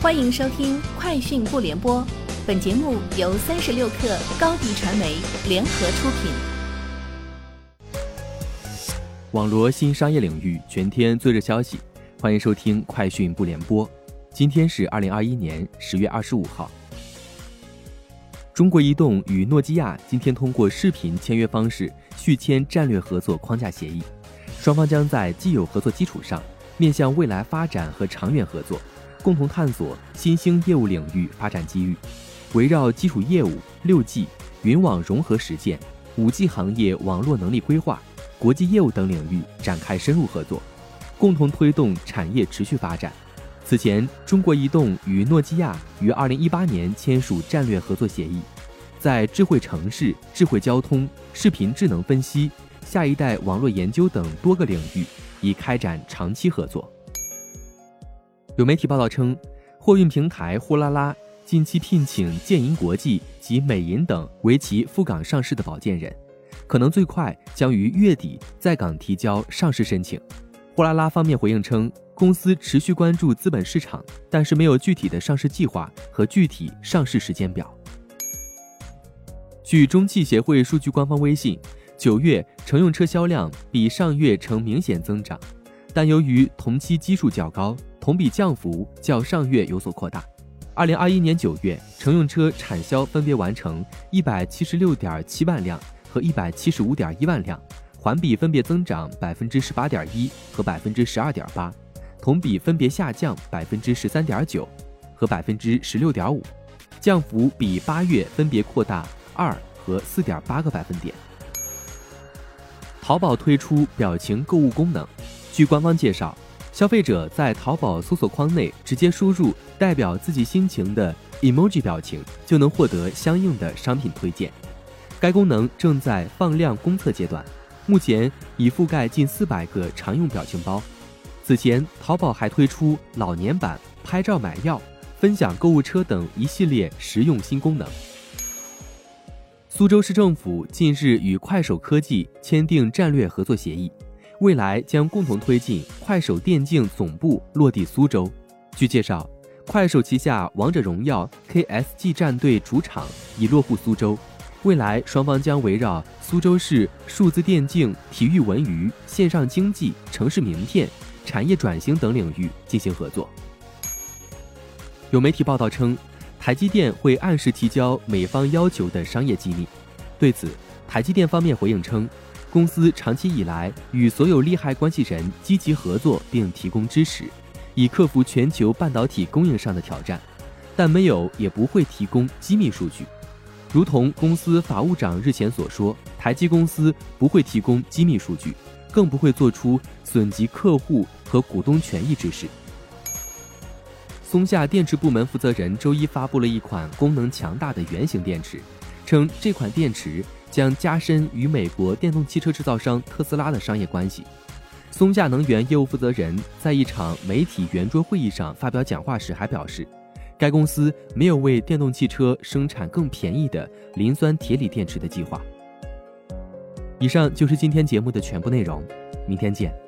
欢迎收听《快讯不联播》，本节目由三十六克高低传媒联合出品。网罗新商业领域全天最热消息，欢迎收听《快讯不联播》。今天是二零二一年十月二十五号。中国移动与诺基亚今天通过视频签约方式续签战略合作框架协议，双方将在既有合作基础上，面向未来发展和长远合作。共同探索新兴业务领域发展机遇，围绕基础业务、六 G、云网融合实践、五 G 行业网络能力规划、国际业务等领域展开深入合作，共同推动产业持续发展。此前，中国移动与诺基亚于二零一八年签署战略合作协议，在智慧城市、智慧交通、视频智能分析、下一代网络研究等多个领域已开展长期合作。有媒体报道称，货运平台货拉拉近期聘请建银国际及美银等为其赴港上市的保荐人，可能最快将于月底在港提交上市申请。货拉拉方面回应称，公司持续关注资本市场，但是没有具体的上市计划和具体上市时间表。据中汽协会数据官方微信，九月乘用车销量比上月呈明显增长，但由于同期基数较高。同比降幅较上月有所扩大。二零二一年九月，乘用车产销分别完成一百七十六点七万辆和一百七十五点一万辆，环比分别增长百分之十八点一和百分之十二点八，同比分别下降百分之十三点九和百分之十六点五，降幅比八月分别扩大二和四点八个百分点。淘宝推出表情购物功能，据官方介绍。消费者在淘宝搜索框内直接输入代表自己心情的 emoji 表情，就能获得相应的商品推荐。该功能正在放量公测阶段，目前已覆盖近四百个常用表情包。此前，淘宝还推出老年版拍照买药、分享购物车等一系列实用新功能。苏州市政府近日与快手科技签订战略合作协议。未来将共同推进快手电竞总部落地苏州。据介绍，快手旗下《王者荣耀》KSG 战队主场已落户苏州。未来双方将围绕苏州市数字电竞、体育文娱、线上经济、城市名片、产业转型等领域进行合作。有媒体报道称，台积电会按时提交美方要求的商业机密。对此，台积电方面回应称。公司长期以来与所有利害关系人积极合作，并提供支持，以克服全球半导体供应上的挑战，但没有也不会提供机密数据。如同公司法务长日前所说，台积公司不会提供机密数据，更不会做出损及客户和股东权益之事。松下电池部门负责人周一发布了一款功能强大的圆形电池，称这款电池。将加深与美国电动汽车制造商特斯拉的商业关系。松下能源业务负责人在一场媒体圆桌会议上发表讲话时还表示，该公司没有为电动汽车生产更便宜的磷酸铁锂电池的计划。以上就是今天节目的全部内容，明天见。